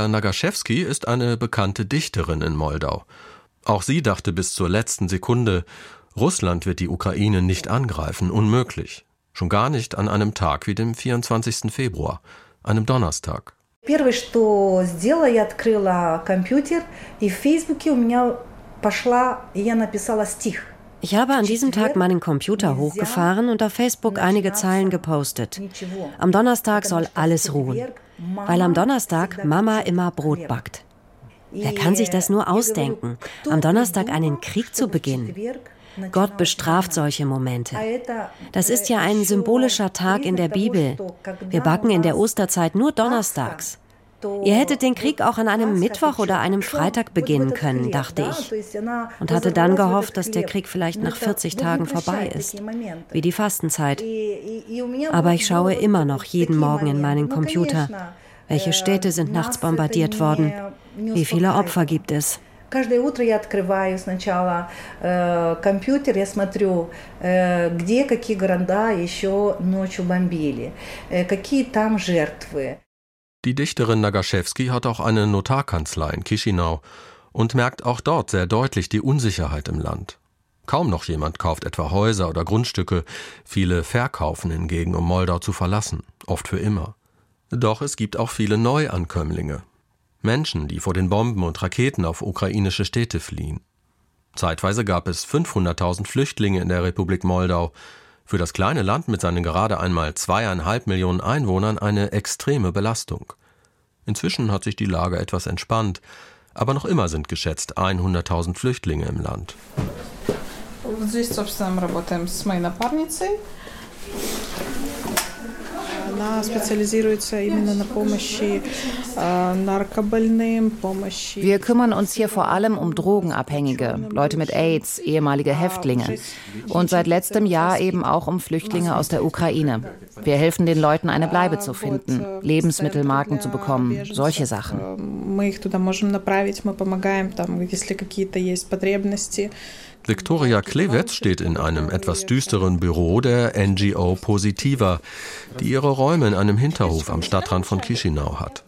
[SPEAKER 6] Olga Nagaschewski ist eine bekannte Dichterin in Moldau. Auch sie dachte bis zur letzten Sekunde, Russland wird die Ukraine nicht angreifen, unmöglich. Schon gar nicht an einem Tag wie dem 24. Februar, einem Donnerstag.
[SPEAKER 18] Первое, что сделала, я открыла компьютер, и в Фейсбуке у меня пошла, и я написала стих.
[SPEAKER 19] Ich habe an diesem Tag meinen Computer hochgefahren und auf Facebook einige Zeilen gepostet. Am Donnerstag soll alles ruhen, weil am Donnerstag Mama immer Brot backt. Wer kann sich das nur ausdenken, am Donnerstag einen Krieg zu beginnen? Gott bestraft solche Momente. Das ist ja ein symbolischer Tag in der Bibel. Wir backen in der Osterzeit nur donnerstags. Ihr hättet den Krieg auch an einem Mittwoch oder einem Freitag beginnen können, dachte ich. Und hatte dann gehofft, dass der Krieg vielleicht nach 40 Tagen vorbei ist, wie die Fastenzeit. Aber ich schaue immer noch jeden Morgen in meinen Computer. Welche Städte sind nachts bombardiert worden? Wie viele Opfer gibt es?
[SPEAKER 18] Каждое утро я открываю сначала э, компьютер, я смотрю, э, где какие города еще ночью бомбили, э, какие там жертвы.
[SPEAKER 6] Die Dichterin Nagaschewski hat auch eine Notarkanzlei in Chisinau und merkt auch dort sehr deutlich die Unsicherheit im Land. Kaum noch jemand kauft etwa Häuser oder Grundstücke, viele verkaufen hingegen, um Moldau zu verlassen, oft für immer. Doch es gibt auch viele Neuankömmlinge, Menschen, die vor den Bomben und Raketen auf ukrainische Städte fliehen. Zeitweise gab es 500.000 Flüchtlinge in der Republik Moldau Für das kleine Land mit seinen gerade einmal zweieinhalb Millionen Einwohnern eine extreme Belastung. Inzwischen hat sich die Lage etwas entspannt, aber noch immer sind geschätzt 100.000 Flüchtlinge im Land. Здесь, собственно, мы работаем с моей напарницей.
[SPEAKER 16] Wir kümmern uns hier vor allem um Drogenabhängige, Leute mit AIDS, ehemalige Häftlinge und seit letztem Jahr eben auch um Flüchtlinge aus der Ukraine. Wir helfen den Leuten, eine Bleibe zu finden, Lebensmittelmarken zu bekommen, solche Sachen.
[SPEAKER 6] Viktoria Klewetz steht in einem etwas düsteren Büro der NGO Positiva, die ihre Räume in einem Hinterhof am Stadtrand von Chisinau hat.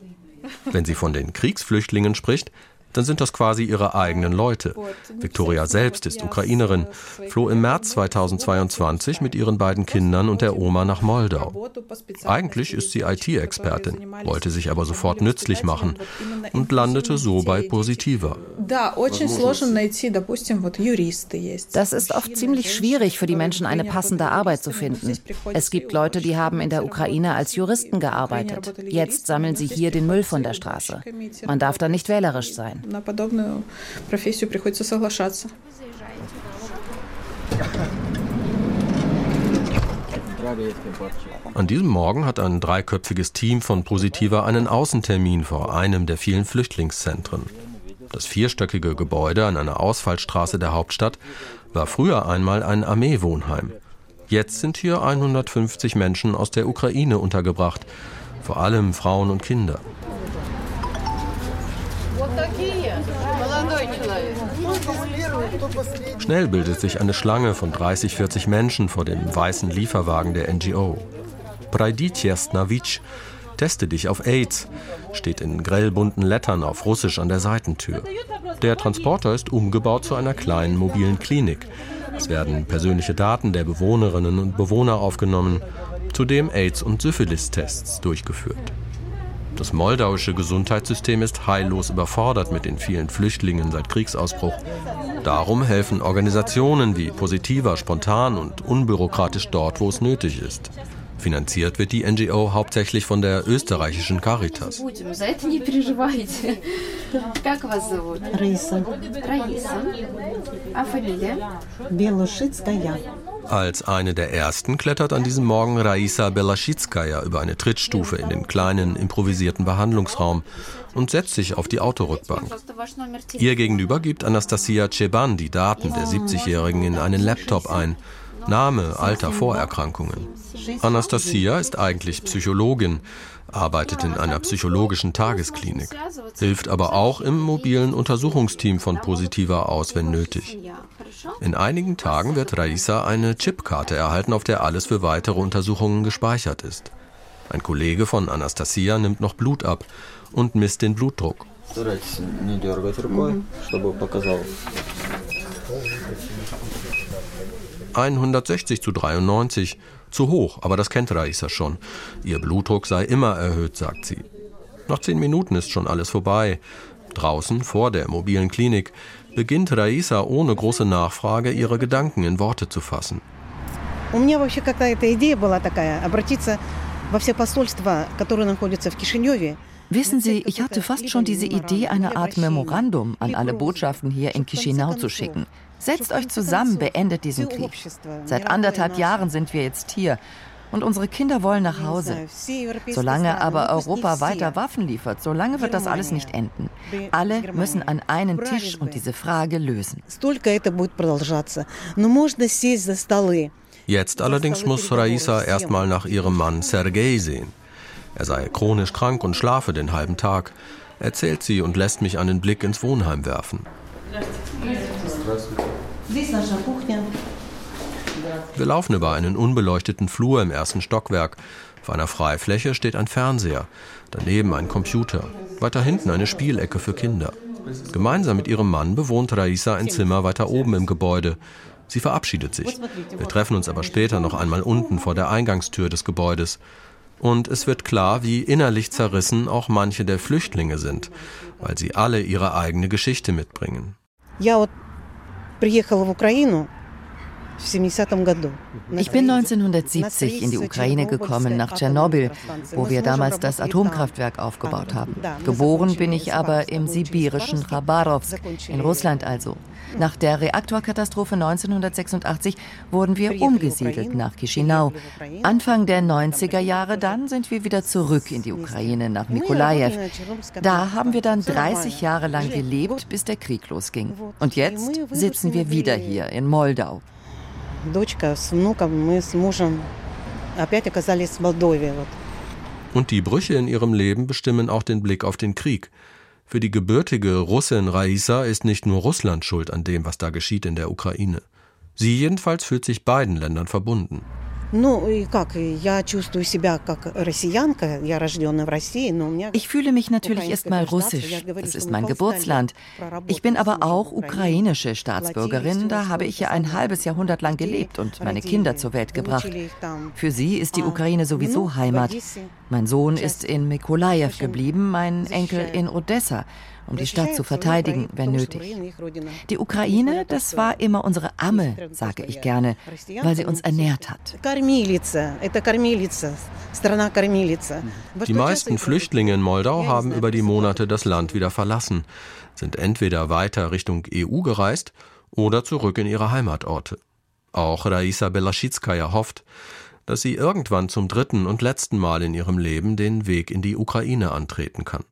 [SPEAKER 6] Wenn sie von den Kriegsflüchtlingen spricht, dann sind das quasi ihre eigenen Leute. Viktoria selbst ist Ukrainerin, floh im März 2022 mit ihren beiden Kindern und der Oma nach Moldau. Eigentlich ist sie IT-Expertin, wollte sich aber sofort nützlich machen und landete so bei Positiva.
[SPEAKER 16] Das ist oft ziemlich schwierig für die Menschen, eine passende Arbeit zu finden. Es gibt Leute, die haben in der Ukraine als Juristen gearbeitet. Jetzt sammeln sie hier den Müll von der Straße. Man darf da nicht wählerisch sein
[SPEAKER 20] на подобную профессию приходится соглашаться.
[SPEAKER 6] An diesem Morgen hat ein dreiköpfiges Team von Positiva einen Außentermin vor einem der vielen Flüchtlingszentren. Das vierstöckige Gebäude an einer Ausfallstraße der Hauptstadt war früher einmal ein Armeewohnheim. Jetzt sind hier 150 Menschen aus der Ukraine untergebracht, vor allem Frauen und Kinder. Schnell bildet sich eine Schlange von 30, 40 Menschen vor dem weißen Lieferwagen der NGO. Praiditjes Navic, teste dich auf AIDS, steht in grellbunten Lettern auf Russisch an der Seitentür. Der Transporter ist umgebaut zu einer kleinen mobilen Klinik. Es werden persönliche Daten der Bewohnerinnen und Bewohner aufgenommen, zudem AIDS- und Syphilis-Tests durchgeführt. Das moldauische Gesundheitssystem ist heillos überfordert mit den vielen Flüchtlingen seit Kriegsausbruch. Darum helfen Organisationen wie Positiva spontan und unbürokratisch dort, wo es nötig ist. Finanziert wird die NGO hauptsächlich von der österreichischen Caritas. Als eine der ersten klettert an diesem Morgen Raisa Belaschitskaya über eine Trittstufe in den kleinen improvisierten Behandlungsraum und setzt sich auf die Autorückbank. Ihr gegenüber gibt Anastasia Ceban die Daten der 70-Jährigen in einen Laptop ein. Name, Alter, Vorerkrankungen. Anastasia ist eigentlich Psychologin, arbeitet in einer psychologischen Tagesklinik, hilft aber auch im mobilen Untersuchungsteam von Positiva aus, wenn nötig. In einigen Tagen wird Raisa eine Chipkarte erhalten, auf der alles für weitere Untersuchungen gespeichert ist. Ein Kollege von Anastasia nimmt noch Blut ab und misst den Blutdruck. 160 zu 93. Zu hoch, aber das kennt Raisa schon. Ihr Blutdruck sei immer erhöht, sagt sie. Nach zehn Minuten ist schon alles vorbei. Draußen, vor der mobilen Klinik, beginnt Raisa ohne große Nachfrage ihre Gedanken in Worte zu fassen.
[SPEAKER 21] У меня вообще какая-то идея была такая, обратиться во все посольства, которые находятся в Кишиневе,
[SPEAKER 22] Wissen Sie, ich hatte fast schon diese Idee, eine Art Memorandum an alle Botschaften hier in Chisinau zu schicken. Setzt euch zusammen, beendet diesen Krieg. Seit anderthalb Jahren sind wir jetzt hier und unsere Kinder wollen nach Hause. Solange aber Europa weiter Waffen liefert, solange wird das alles nicht enden. Alle müssen an einen Tisch und diese Frage lösen.
[SPEAKER 6] Jetzt allerdings muss Raisa erstmal nach ihrem Mann Sergei sehen. Er sei chronisch krank und schlafe den halben Tag, erzählt sie und lässt mich einen Blick ins Wohnheim werfen. Wir laufen über einen unbeleuchteten Flur im ersten Stockwerk. Auf einer Freifläche steht ein Fernseher, daneben ein Computer, weiter hinten eine Spielecke für Kinder. Gemeinsam mit ihrem Mann bewohnt Raisa ein Zimmer weiter oben im Gebäude. Sie verabschiedet sich. Wir treffen uns aber später noch einmal unten vor der Eingangstür des Gebäudes. Und es wird klar, wie innerlich zerrissen auch manche der Flüchtlinge sind, weil sie alle ihre eigene Geschichte mitbringen.
[SPEAKER 21] Ich bin in der Ukraine
[SPEAKER 22] ich bin 1970 in die Ukraine gekommen, nach Tschernobyl, wo wir damals das Atomkraftwerk aufgebaut haben. Geboren bin ich aber im sibirischen Khabarovsk, in Russland also. Nach der Reaktorkatastrophe 1986 wurden wir umgesiedelt nach Chisinau. Anfang der 90er Jahre dann sind wir wieder zurück in die Ukraine, nach Mikolajew. Da haben wir dann 30 Jahre lang gelebt, bis der Krieg losging. Und jetzt sitzen wir wieder hier in Moldau
[SPEAKER 21] дочка с внуком, мы с мужем опять оказались в Молдове.
[SPEAKER 6] Und die Brüche in ihrem Leben bestimmen auch den Blick auf den Krieg. Für die gebürtige Russin Raisa ist nicht nur Russland schuld an dem, was da geschieht in der Ukraine. Sie jedenfalls fühlt sich beiden Ländern verbunden.
[SPEAKER 22] Ich fühle mich natürlich erstmal russisch. Das ist mein Geburtsland. Ich bin aber auch ukrainische Staatsbürgerin. Da habe ich ja ein halbes Jahrhundert lang gelebt und meine Kinder zur Welt gebracht. Für sie ist die Ukraine sowieso Heimat. Mein Sohn ist in Mikolajew geblieben, mein Enkel in Odessa um die Stadt zu verteidigen, wenn nötig. Die Ukraine, das war immer unsere Amme, sage ich gerne, weil sie uns ernährt hat.
[SPEAKER 6] Die meisten Flüchtlinge in Moldau haben über die Monate das Land wieder verlassen, sind entweder weiter Richtung EU gereist oder zurück in ihre Heimatorte. Auch Raisa Belaschitskaya hofft, dass sie irgendwann zum dritten und letzten Mal in ihrem Leben den Weg in die Ukraine antreten kann.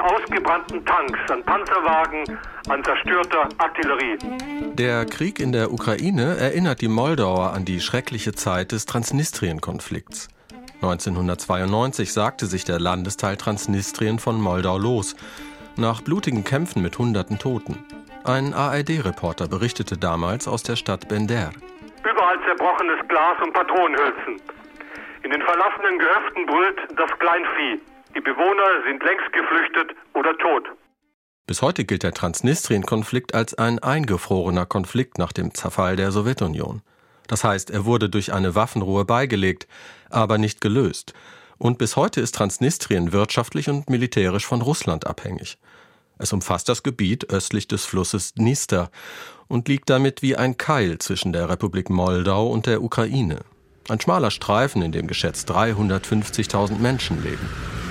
[SPEAKER 23] Ausgebrannten Tanks, an Panzerwagen, an zerstörter Artillerie.
[SPEAKER 6] Der Krieg in der Ukraine erinnert die Moldauer an die schreckliche Zeit des Transnistrien-Konflikts. 1992 sagte sich der Landesteil Transnistrien von Moldau los, nach blutigen Kämpfen mit hunderten Toten. Ein ARD-Reporter berichtete damals aus der Stadt Bender.
[SPEAKER 23] Überall zerbrochenes Glas und Patronenhülsen. In den verlassenen Gehöften brüllt das Kleinvieh. Die Bewohner sind längst geflüchtet oder tot.
[SPEAKER 6] Bis heute gilt der Transnistrien-Konflikt als ein eingefrorener Konflikt nach dem Zerfall der Sowjetunion. Das heißt, er wurde durch eine Waffenruhe beigelegt, aber nicht gelöst. Und bis heute ist Transnistrien wirtschaftlich und militärisch von Russland abhängig. Es umfasst das Gebiet östlich des Flusses Dnister und liegt damit wie ein Keil zwischen der Republik Moldau und der Ukraine. Ein schmaler Streifen, in dem geschätzt 350.000 Menschen leben.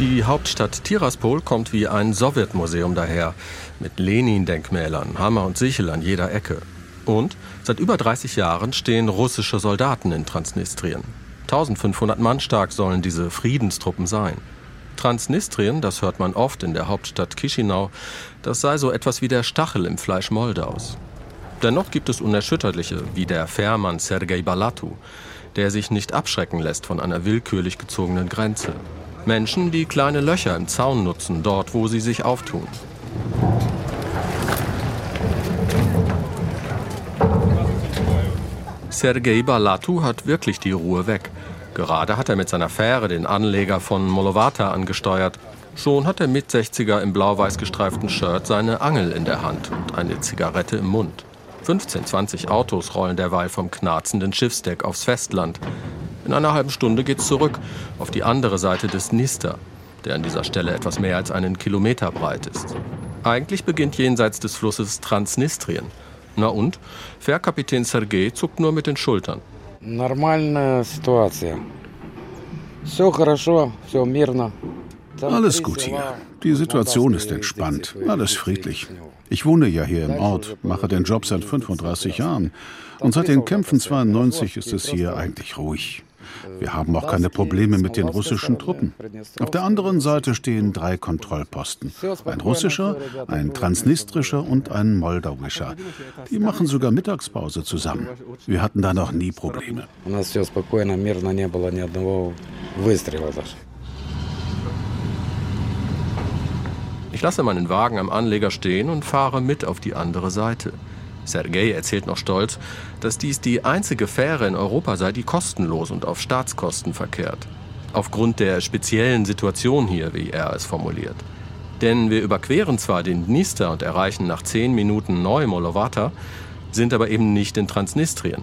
[SPEAKER 6] Die Hauptstadt Tiraspol kommt wie ein Sowjetmuseum daher, mit Lenin-Denkmälern, Hammer und Sichel an jeder Ecke. Und seit über 30 Jahren stehen russische Soldaten in Transnistrien. 1500 Mann stark sollen diese Friedenstruppen sein. Transnistrien, das hört man oft in der Hauptstadt Chisinau, das sei so etwas wie der Stachel im Fleisch Moldaus. Dennoch gibt es Unerschütterliche, wie der Fährmann Sergei Balatu, der sich nicht abschrecken lässt von einer willkürlich gezogenen Grenze. Menschen, die kleine Löcher im Zaun nutzen, dort wo sie sich auftun. Sergei Balatu hat wirklich die Ruhe weg. Gerade hat er mit seiner Fähre den Anleger von Molovata angesteuert. Schon hat der Mit-60er im blau-weiß gestreiften Shirt seine Angel in der Hand und eine Zigarette im Mund. 15, 20 Autos rollen derweil vom knarzenden Schiffsdeck aufs Festland. In einer halben Stunde geht's zurück auf die andere Seite des Dnister, der an dieser Stelle etwas mehr als einen Kilometer breit ist. Eigentlich beginnt jenseits des Flusses Transnistrien. Na und? Fährkapitän Sergei zuckt nur mit den Schultern.
[SPEAKER 24] Нормальная ситуация. Все хорошо, все мирно.
[SPEAKER 7] Alles gut hier. Die Situation ist entspannt, alles friedlich. Ich wohne ja hier im Ort, mache den Job seit 35 Jahren. Und seit den Kämpfen 92 ist es hier eigentlich ruhig. Wir haben auch keine Probleme mit den russischen Truppen. Auf der anderen Seite stehen drei Kontrollposten. Ein russischer, ein transnistrischer und ein moldauischer. Die machen sogar Mittagspause zusammen. Wir hatten da noch nie Probleme.
[SPEAKER 6] Lasse meinen Wagen am Anleger stehen und fahre mit auf die andere Seite. Sergei erzählt noch stolz, dass dies die einzige Fähre in Europa sei, die kostenlos und auf Staatskosten verkehrt. Aufgrund der speziellen Situation hier, wie er es formuliert. Denn wir überqueren zwar den Dnister und erreichen nach zehn Minuten Neu-Molovata, sind aber eben nicht in Transnistrien.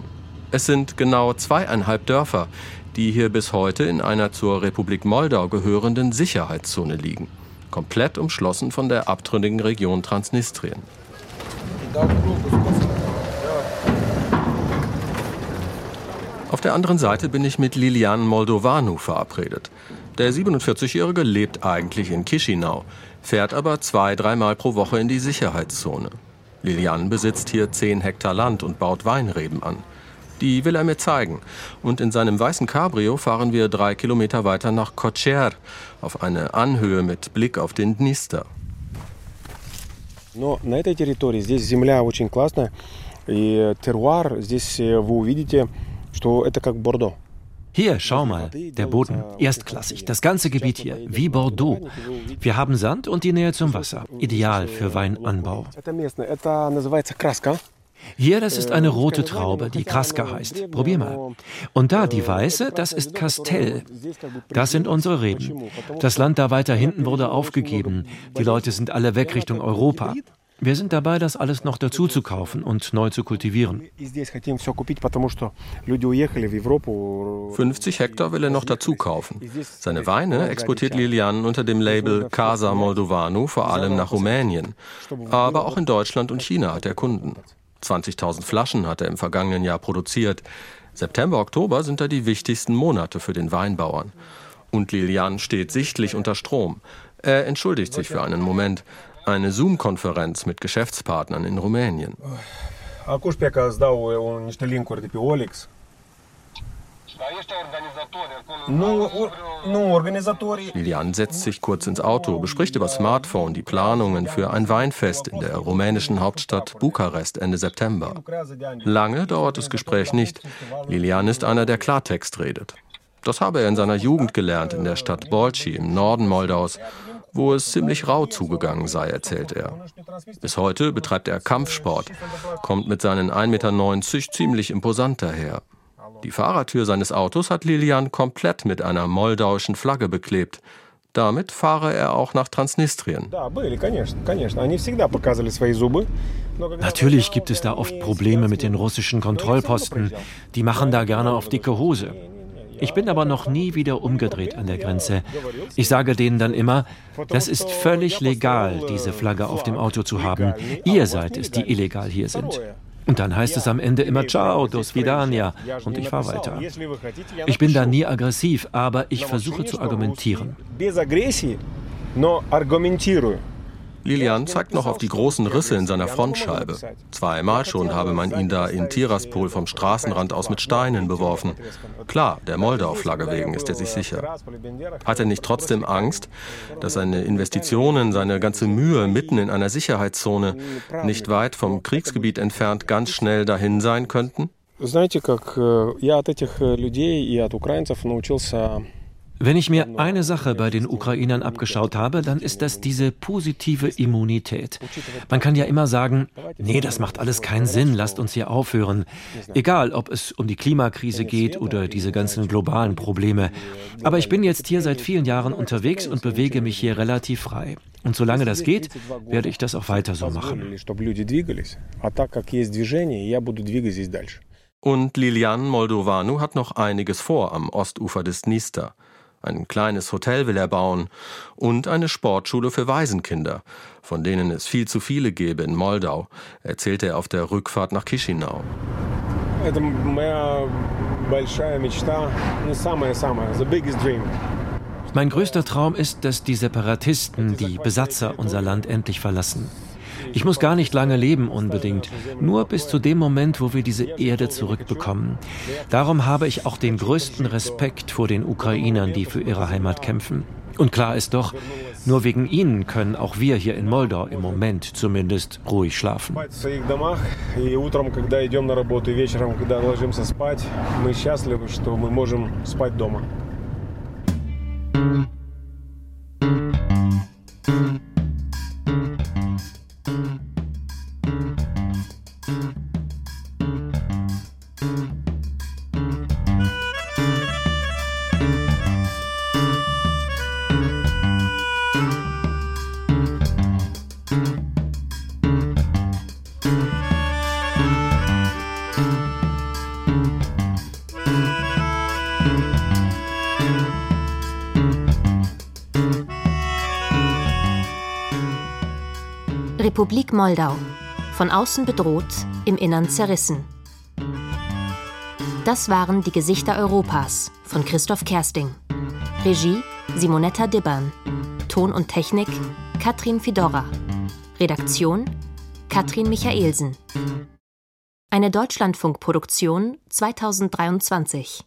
[SPEAKER 6] Es sind genau zweieinhalb Dörfer, die hier bis heute in einer zur Republik Moldau gehörenden Sicherheitszone liegen, komplett umschlossen von der abtrünnigen Region Transnistrien. Auf der anderen Seite bin ich mit Lilian Moldovanu verabredet. Der 47-Jährige lebt eigentlich in Chisinau, fährt aber zwei, dreimal pro Woche in die Sicherheitszone. Lilian besitzt hier 10 Hektar Land und baut Weinreben an. Die will er mir zeigen. Und in seinem weißen Cabrio fahren wir drei Kilometer weiter nach Kocher, auf eine Anhöhe mit Blick auf den Dnister.
[SPEAKER 25] Но на этой территории здесь земля очень классная, и теруар здесь вы увидите, что это как Бордо.
[SPEAKER 12] Hier, schau mal, der Boden, erstklassig, das ganze Gebiet hier, wie Bordeaux. Wir haben Sand und die Nähe zum Wasser, ideal für Weinanbau. Hier, das ist eine rote Traube, die Kraska heißt. Probier mal. Und da die weiße, das ist Castell. Das sind unsere Reben. Das Land da weiter hinten wurde aufgegeben. Die Leute sind alle weg Richtung Europa. Wir sind dabei, das alles noch dazu zu kaufen und neu zu kultivieren.
[SPEAKER 6] 50 Hektar will er noch dazu kaufen. Seine Weine exportiert Lilian unter dem Label Casa Moldovanu vor allem nach Rumänien. Aber auch in Deutschland und China hat er Kunden. 20.000 Flaschen hat er im vergangenen Jahr produziert. September, Oktober sind da die wichtigsten Monate für den Weinbauern. Und Lilian steht sichtlich unter Strom. Er entschuldigt sich für einen Moment. Eine Zoom-Konferenz mit Geschäftspartnern in Rumänien. Lilian setzt sich kurz ins Auto, bespricht über Smartphone die Planungen für ein Weinfest in der rumänischen Hauptstadt Bukarest Ende September. Lange dauert das Gespräch nicht. Lilian ist einer, der Klartext redet. Das habe er in seiner Jugend gelernt in der Stadt Bolci im Norden Moldaus, wo es ziemlich rau zugegangen sei, erzählt er. Bis heute betreibt er Kampfsport, kommt mit seinen 1,90 Meter ziemlich imposant daher. Die Fahrertür seines Autos hat Lilian komplett mit einer moldauischen Flagge beklebt. Damit fahre er auch nach Transnistrien.
[SPEAKER 12] Natürlich gibt es da oft Probleme mit den russischen Kontrollposten. Die machen da gerne auf dicke Hose. Ich bin aber noch nie wieder umgedreht an der Grenze. Ich sage denen dann immer, das ist völlig legal, diese Flagge auf dem Auto zu haben. Ihr seid es, die illegal hier sind. Und dann heißt es am Ende immer Ciao, dos vidania und ich fahre weiter. Ich bin da nie aggressiv, aber ich versuche zu argumentieren.
[SPEAKER 6] Lilian zeigt noch auf die großen Risse in seiner Frontscheibe. Zweimal schon habe man ihn da in Tiraspol vom Straßenrand aus mit Steinen beworfen. Klar, der Moldau-Flagge wegen ist er sich sicher. Hat er nicht trotzdem Angst, dass seine Investitionen, seine ganze Mühe mitten in einer Sicherheitszone nicht weit vom Kriegsgebiet entfernt ganz schnell dahin sein könnten?
[SPEAKER 25] Знаете, как я от этих людей и от украинцев научился
[SPEAKER 12] wenn ich mir eine Sache bei den Ukrainern abgeschaut habe, dann ist das diese positive Immunität. Man kann ja immer sagen, nee, das macht alles keinen Sinn, lasst uns hier aufhören. Egal, ob es um die Klimakrise geht oder diese ganzen globalen Probleme. Aber ich bin jetzt hier seit vielen Jahren unterwegs und bewege mich hier relativ frei. Und solange das geht, werde ich das auch weiter so machen.
[SPEAKER 6] Und Lilian Moldovanu hat noch einiges vor am Ostufer des Dniester. Ein kleines Hotel will er bauen und eine Sportschule für Waisenkinder, von denen es viel zu viele gäbe in Moldau, erzählte er auf der Rückfahrt nach Chisinau.
[SPEAKER 12] Mein größter Traum ist, dass die Separatisten, die Besatzer, unser Land endlich verlassen. Ich muss gar nicht lange leben unbedingt, nur bis zu dem Moment, wo wir diese Erde zurückbekommen. Darum habe ich auch den größten Respekt vor den Ukrainern, die für ihre Heimat kämpfen. Und klar ist doch, nur wegen ihnen können auch wir hier in Moldau im Moment zumindest ruhig schlafen.
[SPEAKER 26] Republik Moldau. Von außen bedroht, im Innern zerrissen. Das waren die Gesichter Europas von Christoph Kersting. Regie Simonetta Dibbern. Ton und Technik Katrin Fidora. Redaktion Katrin Michaelsen. Eine Deutschlandfunkproduktion 2023.